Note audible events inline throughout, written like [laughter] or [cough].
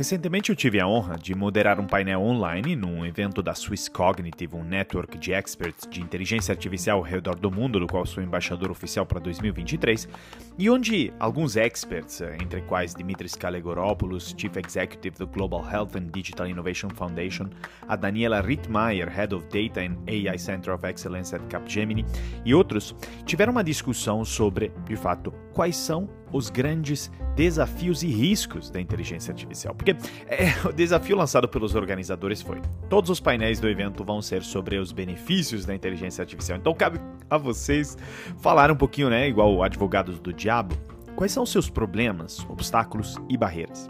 Recentemente eu tive a honra de moderar um painel online num evento da Swiss Cognitive, um network de experts de inteligência artificial ao redor do mundo, do qual sou embaixador oficial para 2023, e onde alguns experts, eh, entre quais Dimitris Kalegoropoulos, Chief Executive do Global Health and Digital Innovation Foundation, a Daniela Rittmeyer, Head of Data and AI Center of Excellence at Capgemini, e outros, tiveram uma discussão sobre, de fato, quais são os grandes desafios e riscos da inteligência artificial. Porque é, [laughs] o desafio lançado pelos organizadores foi: todos os painéis do evento vão ser sobre os benefícios da inteligência artificial. Então cabe a vocês falar um pouquinho, né, igual advogados do diabo, quais são os seus problemas, obstáculos e barreiras.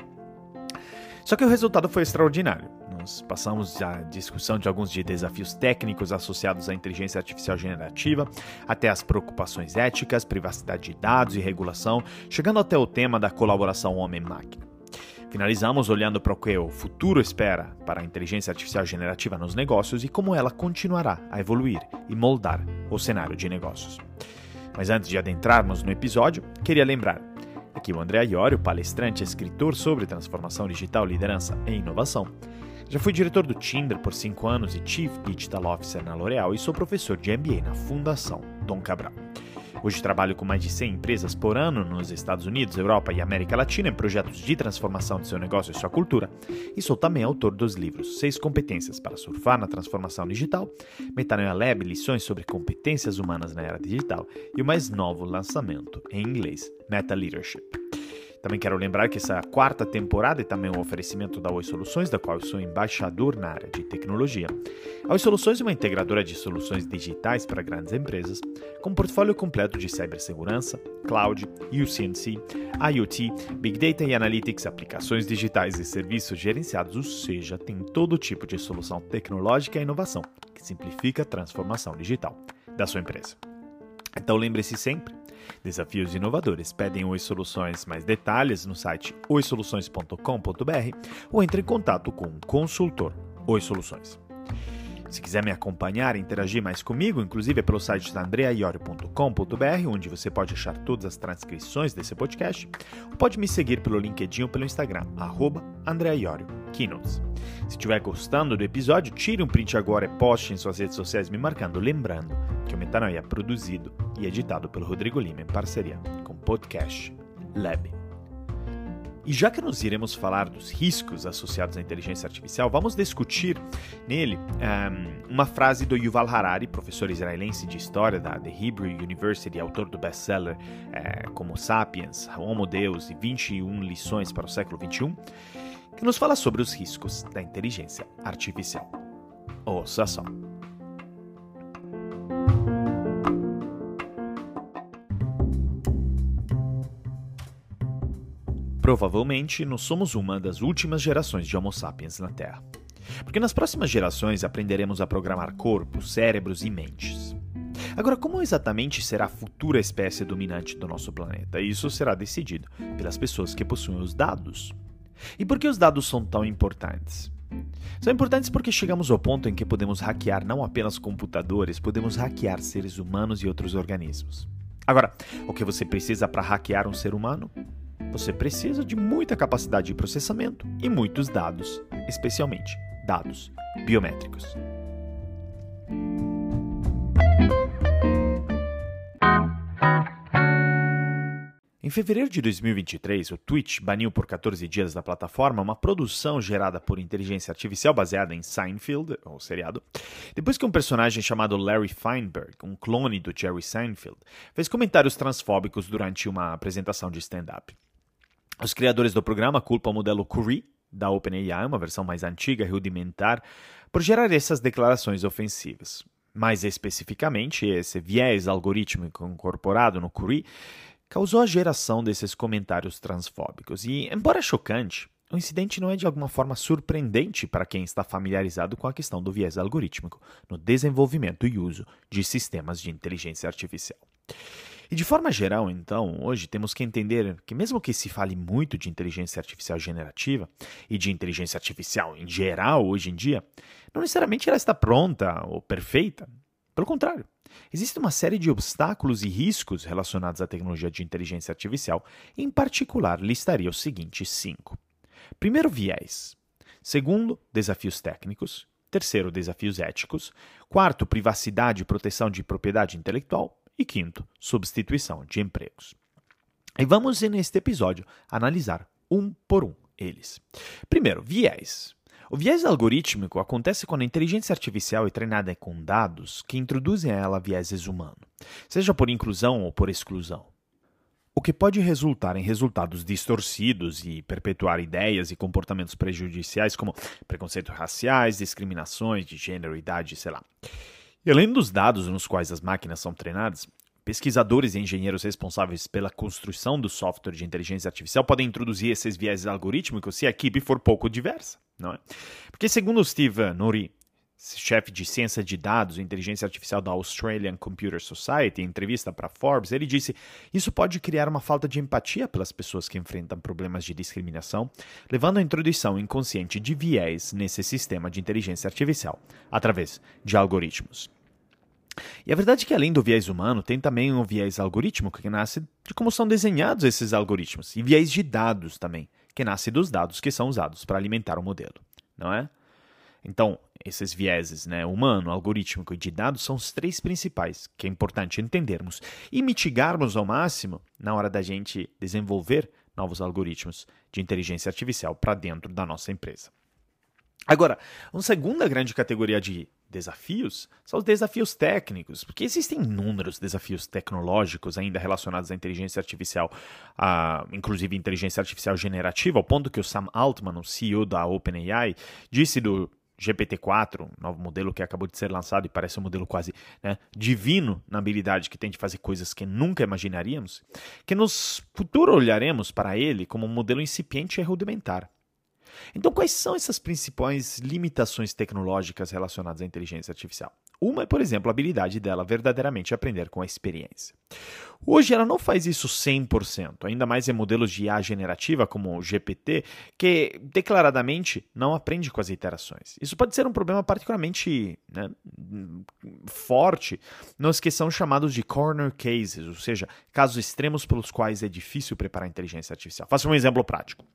Só que o resultado foi extraordinário. Nós passamos a discussão de alguns de desafios técnicos associados à inteligência artificial generativa, até as preocupações éticas, privacidade de dados e regulação, chegando até o tema da colaboração homem-máquina. Finalizamos olhando para o que o futuro espera para a inteligência artificial generativa nos negócios e como ela continuará a evoluir e moldar o cenário de negócios. Mas antes de adentrarmos no episódio, queria lembrar Aqui o André Iorio, palestrante e escritor sobre transformação digital, liderança e inovação. Já fui diretor do Tinder por 5 anos e Chief Digital Officer na L'Oréal e sou professor de MBA na Fundação Dom Cabral. Hoje trabalho com mais de 100 empresas por ano nos Estados Unidos, Europa e América Latina em projetos de transformação de seu negócio e sua cultura. E sou também autor dos livros Seis Competências para Surfar na Transformação Digital, Metanoia Lab Lições sobre Competências Humanas na Era Digital e o mais novo lançamento em inglês, Meta Leadership. Também quero lembrar que essa quarta temporada é também um oferecimento da Oi Soluções, da qual eu sou embaixador na área de tecnologia. A Oi Soluções é uma integradora de soluções digitais para grandes empresas, com um portfólio completo de cibersegurança, cloud, UCNC, IoT, Big Data e Analytics, aplicações digitais e serviços gerenciados, ou seja, tem todo tipo de solução tecnológica e inovação que simplifica a transformação digital da sua empresa. Então lembre-se sempre, desafios inovadores pedem Oi Soluções. Mais detalhes no site oisoluções.com.br ou entre em contato com um consultor Oi Soluções. Se quiser me acompanhar e interagir mais comigo, inclusive é pelo site da andreaiorio.com.br, onde você pode achar todas as transcrições desse podcast, ou pode me seguir pelo LinkedIn ou pelo Instagram, arroba. Se estiver gostando do episódio, tire um print agora e poste em suas redes sociais me marcando, lembrando o Metanoia é produzido e editado pelo Rodrigo Lima em parceria com o Podcast Lab. E já que nós iremos falar dos riscos associados à inteligência artificial, vamos discutir nele um, uma frase do Yuval Harari, professor israelense de história da The Hebrew University, autor do best-seller é, como Sapiens, Homo Deus e 21 lições para o século XXI, que nos fala sobre os riscos da inteligência artificial. Ouça só. Provavelmente, nós somos uma das últimas gerações de Homo sapiens na Terra. Porque nas próximas gerações aprenderemos a programar corpos, cérebros e mentes. Agora, como exatamente será a futura espécie dominante do nosso planeta? Isso será decidido pelas pessoas que possuem os dados. E por que os dados são tão importantes? São importantes porque chegamos ao ponto em que podemos hackear não apenas computadores, podemos hackear seres humanos e outros organismos. Agora, o que você precisa para hackear um ser humano? Você precisa de muita capacidade de processamento e muitos dados, especialmente dados biométricos. Em fevereiro de 2023, o Twitch baniu por 14 dias da plataforma uma produção gerada por inteligência artificial baseada em Seinfeld, ou seriado, depois que um personagem chamado Larry Feinberg, um clone do Jerry Seinfeld, fez comentários transfóbicos durante uma apresentação de stand-up. Os criadores do programa culpam o modelo Curie, da OpenAI, uma versão mais antiga e rudimentar, por gerar essas declarações ofensivas. Mais especificamente, esse viés algorítmico incorporado no Curie causou a geração desses comentários transfóbicos. E, embora chocante, o incidente não é de alguma forma surpreendente para quem está familiarizado com a questão do viés algorítmico no desenvolvimento e uso de sistemas de inteligência artificial. E de forma geral, então, hoje temos que entender que, mesmo que se fale muito de inteligência artificial generativa e de inteligência artificial em geral hoje em dia, não necessariamente ela está pronta ou perfeita. Pelo contrário, existe uma série de obstáculos e riscos relacionados à tecnologia de inteligência artificial, em particular, listaria os seguintes cinco. Primeiro, viés. Segundo, desafios técnicos. Terceiro, desafios éticos. Quarto, privacidade e proteção de propriedade intelectual. E quinto, substituição de empregos. E vamos, neste episódio, analisar um por um eles. Primeiro, viés. O viés algorítmico acontece quando a inteligência artificial é treinada com dados que introduzem a ela vieses humanos, seja por inclusão ou por exclusão. O que pode resultar em resultados distorcidos e perpetuar ideias e comportamentos prejudiciais como preconceitos raciais, discriminações de gênero, idade, sei lá. E além dos dados nos quais as máquinas são treinadas, Pesquisadores e engenheiros responsáveis pela construção do software de inteligência artificial podem introduzir esses viéses algorítmicos se a equipe for pouco diversa, não é? Porque segundo Steve Nori, chefe de ciência de dados e inteligência artificial da Australian Computer Society, em entrevista para Forbes, ele disse: Isso pode criar uma falta de empatia pelas pessoas que enfrentam problemas de discriminação, levando à introdução inconsciente de viés nesse sistema de inteligência artificial, através de algoritmos. E a verdade é que, além do viés humano, tem também um viés algorítmico que nasce de como são desenhados esses algoritmos, e viés de dados também, que nasce dos dados que são usados para alimentar o modelo, não é? Então, esses vieses, né, humano, algorítmico e de dados, são os três principais que é importante entendermos e mitigarmos ao máximo na hora da gente desenvolver novos algoritmos de inteligência artificial para dentro da nossa empresa. Agora, uma segunda grande categoria de desafios são os desafios técnicos, porque existem inúmeros desafios tecnológicos ainda relacionados à inteligência artificial, a, inclusive inteligência artificial generativa, ao ponto que o Sam Altman, o CEO da OpenAI, disse do GPT-4, novo modelo que acabou de ser lançado e parece um modelo quase né, divino na habilidade que tem de fazer coisas que nunca imaginaríamos, que no futuro olharemos para ele como um modelo incipiente e rudimentar. Então, quais são essas principais limitações tecnológicas relacionadas à inteligência artificial? Uma é, por exemplo, a habilidade dela verdadeiramente aprender com a experiência. Hoje ela não faz isso 100%, ainda mais em modelos de IA generativa como o GPT, que declaradamente não aprende com as iterações. Isso pode ser um problema particularmente né, forte nos que são chamados de corner cases, ou seja, casos extremos pelos quais é difícil preparar a inteligência artificial. Faça um exemplo prático.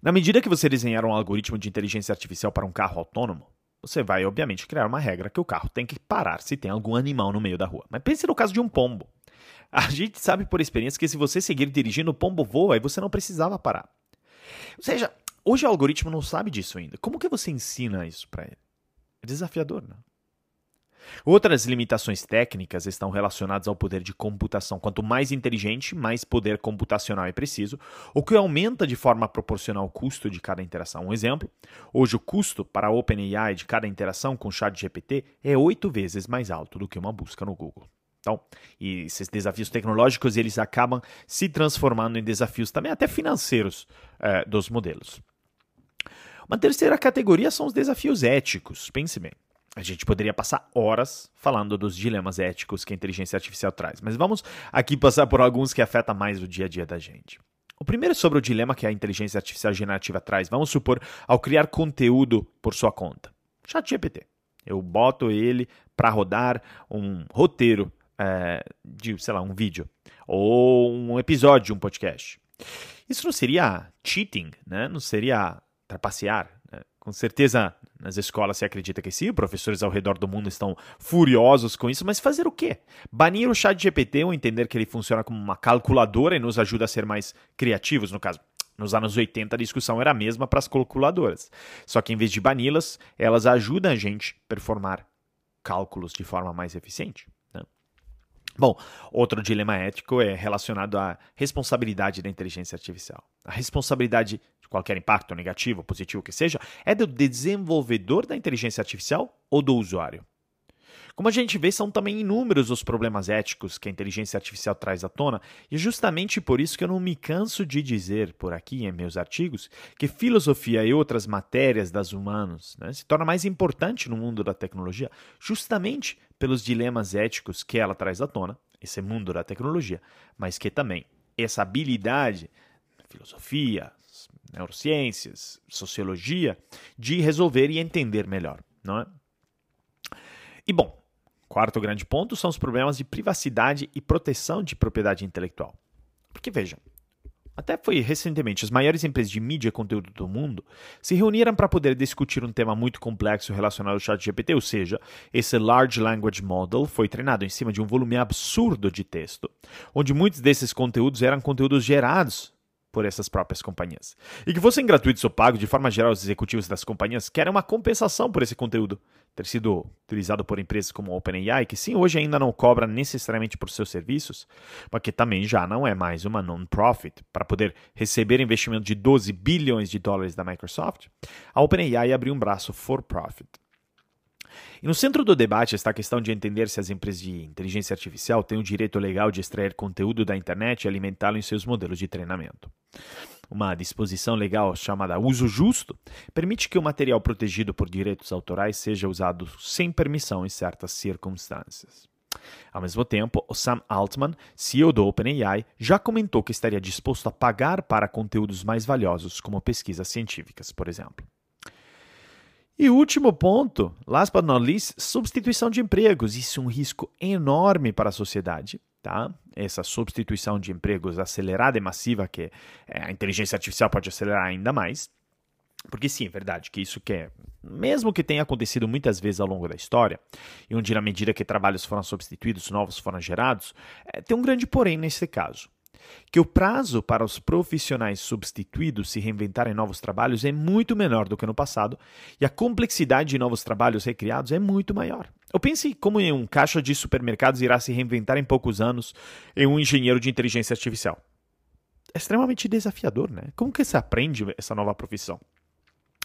Na medida que você desenhar um algoritmo de inteligência artificial para um carro autônomo, você vai, obviamente, criar uma regra que o carro tem que parar se tem algum animal no meio da rua. Mas pense no caso de um pombo. [laughs] A gente sabe por experiência que se você seguir dirigindo, o pombo voa e você não precisava parar. Ou seja, hoje o algoritmo não sabe disso ainda. Como que você ensina isso para ele? É desafiador, não? Outras limitações técnicas estão relacionadas ao poder de computação. Quanto mais inteligente, mais poder computacional é preciso, o que aumenta de forma proporcional o custo de cada interação. Um exemplo: hoje o custo para a OpenAI de cada interação com o ChatGPT é oito vezes mais alto do que uma busca no Google. Então, e esses desafios tecnológicos eles acabam se transformando em desafios também até financeiros eh, dos modelos. Uma terceira categoria são os desafios éticos. Pense bem. A gente poderia passar horas falando dos dilemas éticos que a inteligência artificial traz, mas vamos aqui passar por alguns que afetam mais o dia a dia da gente. O primeiro é sobre o dilema que a inteligência artificial generativa traz. Vamos supor, ao criar conteúdo por sua conta. ChatGPT. Eu boto ele para rodar um roteiro é, de, sei lá, um vídeo ou um episódio de um podcast. Isso não seria cheating, né? Não seria trapacear, com certeza nas escolas se acredita que sim, professores ao redor do mundo estão furiosos com isso, mas fazer o quê? Banir o chat GPT ou entender que ele funciona como uma calculadora e nos ajuda a ser mais criativos, no caso. Nos anos 80 a discussão era a mesma para as calculadoras. Só que em vez de bani-las, elas ajudam a gente a performar cálculos de forma mais eficiente. Bom, outro dilema ético é relacionado à responsabilidade da inteligência artificial. A responsabilidade qualquer impacto negativo, positivo que seja, é do desenvolvedor da inteligência artificial ou do usuário. Como a gente vê, são também inúmeros os problemas éticos que a inteligência artificial traz à tona, e é justamente por isso que eu não me canso de dizer por aqui em meus artigos que filosofia e outras matérias das humanos né, se torna mais importante no mundo da tecnologia, justamente pelos dilemas éticos que ela traz à tona, esse mundo da tecnologia, mas que também essa habilidade, filosofia, neurociências, sociologia, de resolver e entender melhor, não é? E bom, quarto grande ponto são os problemas de privacidade e proteção de propriedade intelectual. Porque vejam, até foi recentemente, as maiores empresas de mídia e conteúdo do mundo se reuniram para poder discutir um tema muito complexo relacionado ao ChatGPT, ou seja, esse Large Language Model foi treinado em cima de um volume absurdo de texto, onde muitos desses conteúdos eram conteúdos gerados por essas próprias companhias. E que fossem gratuitos ou pagos, de forma geral, os executivos das companhias querem uma compensação por esse conteúdo ter sido utilizado por empresas como a OpenAI, que sim, hoje ainda não cobra necessariamente por seus serviços, mas que também já não é mais uma non-profit. Para poder receber investimento de 12 bilhões de dólares da Microsoft, a OpenAI abriu um braço for-profit. E no centro do debate está a questão de entender se as empresas de inteligência artificial têm o direito legal de extrair conteúdo da internet e alimentá-lo em seus modelos de treinamento. Uma disposição legal chamada uso justo permite que o material protegido por direitos autorais seja usado sem permissão em certas circunstâncias. Ao mesmo tempo, o Sam Altman, CEO do OpenAI, já comentou que estaria disposto a pagar para conteúdos mais valiosos, como pesquisas científicas, por exemplo. E último ponto, last but not least, substituição de empregos. Isso é um risco enorme para a sociedade. Tá? Essa substituição de empregos acelerada e massiva que é, a inteligência artificial pode acelerar ainda mais. Porque sim, é verdade que isso que é, mesmo que tenha acontecido muitas vezes ao longo da história, e onde na medida que trabalhos foram substituídos, novos foram gerados, é, tem um grande porém nesse caso que o prazo para os profissionais substituídos se reinventarem novos trabalhos é muito menor do que no passado e a complexidade de novos trabalhos recriados é muito maior. Eu pense como em um caixa de supermercados irá se reinventar em poucos anos em um engenheiro de inteligência artificial. É extremamente desafiador, né? Como que se aprende essa nova profissão?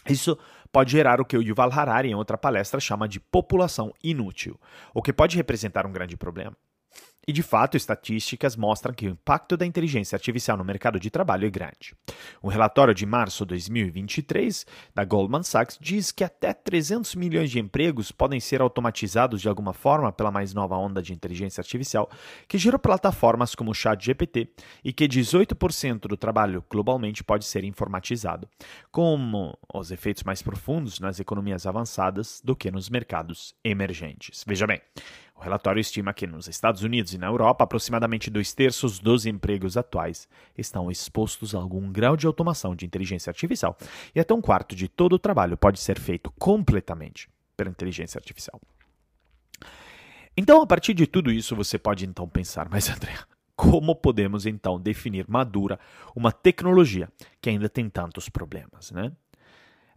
Isso pode gerar o que o Yuval Harari, em outra palestra, chama de população inútil, o que pode representar um grande problema. E de fato, estatísticas mostram que o impacto da inteligência artificial no mercado de trabalho é grande. Um relatório de março de 2023 da Goldman Sachs diz que até 300 milhões de empregos podem ser automatizados de alguma forma pela mais nova onda de inteligência artificial que gerou plataformas como o ChatGPT e que 18% do trabalho globalmente pode ser informatizado, com os efeitos mais profundos nas economias avançadas do que nos mercados emergentes. Veja bem, o relatório estima que nos Estados Unidos e na Europa, aproximadamente dois terços dos empregos atuais estão expostos a algum grau de automação de inteligência artificial, e até um quarto de todo o trabalho pode ser feito completamente pela inteligência artificial. Então, a partir de tudo isso, você pode então pensar, mas André, como podemos então definir madura uma tecnologia que ainda tem tantos problemas, né?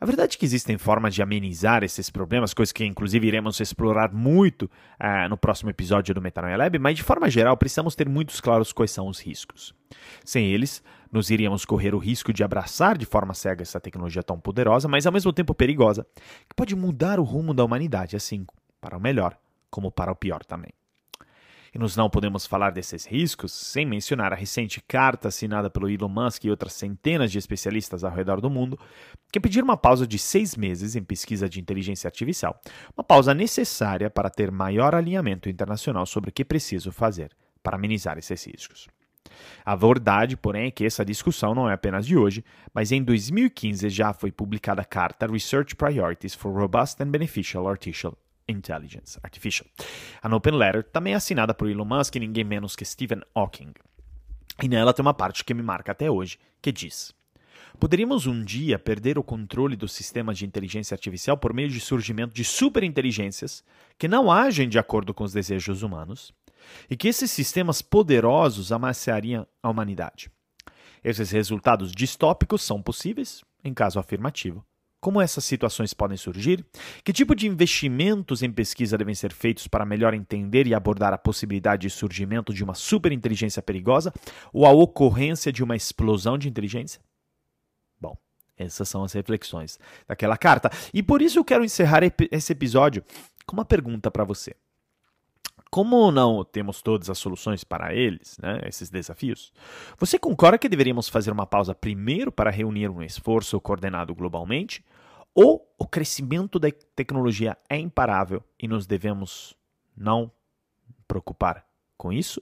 A verdade é que existem formas de amenizar esses problemas, coisas que inclusive iremos explorar muito uh, no próximo episódio do Metanoia Lab, mas de forma geral precisamos ter muito claros quais são os riscos. Sem eles, nós iríamos correr o risco de abraçar de forma cega essa tecnologia tão poderosa, mas ao mesmo tempo perigosa, que pode mudar o rumo da humanidade, assim para o melhor como para o pior também. E nós não podemos falar desses riscos sem mencionar a recente carta assinada pelo Elon Musk e outras centenas de especialistas ao redor do mundo que pediram uma pausa de seis meses em pesquisa de inteligência artificial, uma pausa necessária para ter maior alinhamento internacional sobre o que preciso fazer para amenizar esses riscos. A verdade, porém, é que essa discussão não é apenas de hoje, mas em 2015 já foi publicada a carta Research Priorities for Robust and Beneficial Artificial Intelligence Artificial. A Open Letter também é assinada por Elon Musk e ninguém menos que Stephen Hawking. E nela tem uma parte que me marca até hoje, que diz: Poderíamos um dia perder o controle do sistema de inteligência artificial por meio de surgimento de superinteligências que não agem de acordo com os desejos humanos e que esses sistemas poderosos amaciariam a humanidade. Esses resultados distópicos são possíveis em caso afirmativo. Como essas situações podem surgir? Que tipo de investimentos em pesquisa devem ser feitos para melhor entender e abordar a possibilidade de surgimento de uma superinteligência perigosa ou a ocorrência de uma explosão de inteligência? Bom, essas são as reflexões daquela carta. E por isso eu quero encerrar esse episódio com uma pergunta para você. Como não temos todas as soluções para eles, né, esses desafios, você concorda que deveríamos fazer uma pausa primeiro para reunir um esforço coordenado globalmente? Ou o crescimento da tecnologia é imparável e nos devemos não preocupar com isso?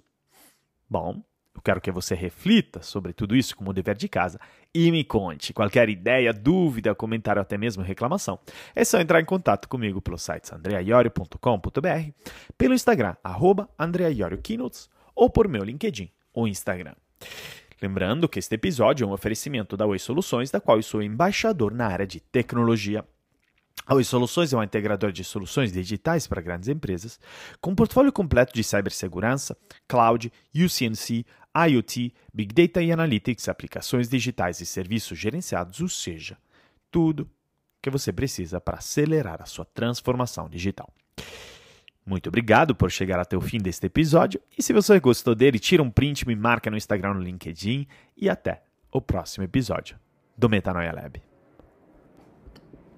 Bom, eu quero que você reflita sobre tudo isso como dever de casa e me conte qualquer ideia, dúvida, comentário, até mesmo reclamação. É só entrar em contato comigo pelo site andreaiorio.com.br, pelo Instagram, arroba ou por meu LinkedIn ou Instagram. Lembrando que este episódio é um oferecimento da Oi Soluções, da qual eu sou embaixador na área de tecnologia. A Oi Soluções é um integrador de soluções digitais para grandes empresas, com um portfólio completo de cibersegurança, cloud, UCNC, IoT, Big Data e Analytics, aplicações digitais e serviços gerenciados, ou seja, tudo que você precisa para acelerar a sua transformação digital. Muito obrigado por chegar até o fim deste episódio e se você gostou dele, tira um print, me marca no Instagram, no LinkedIn e até o próximo episódio do Metanoia Lab.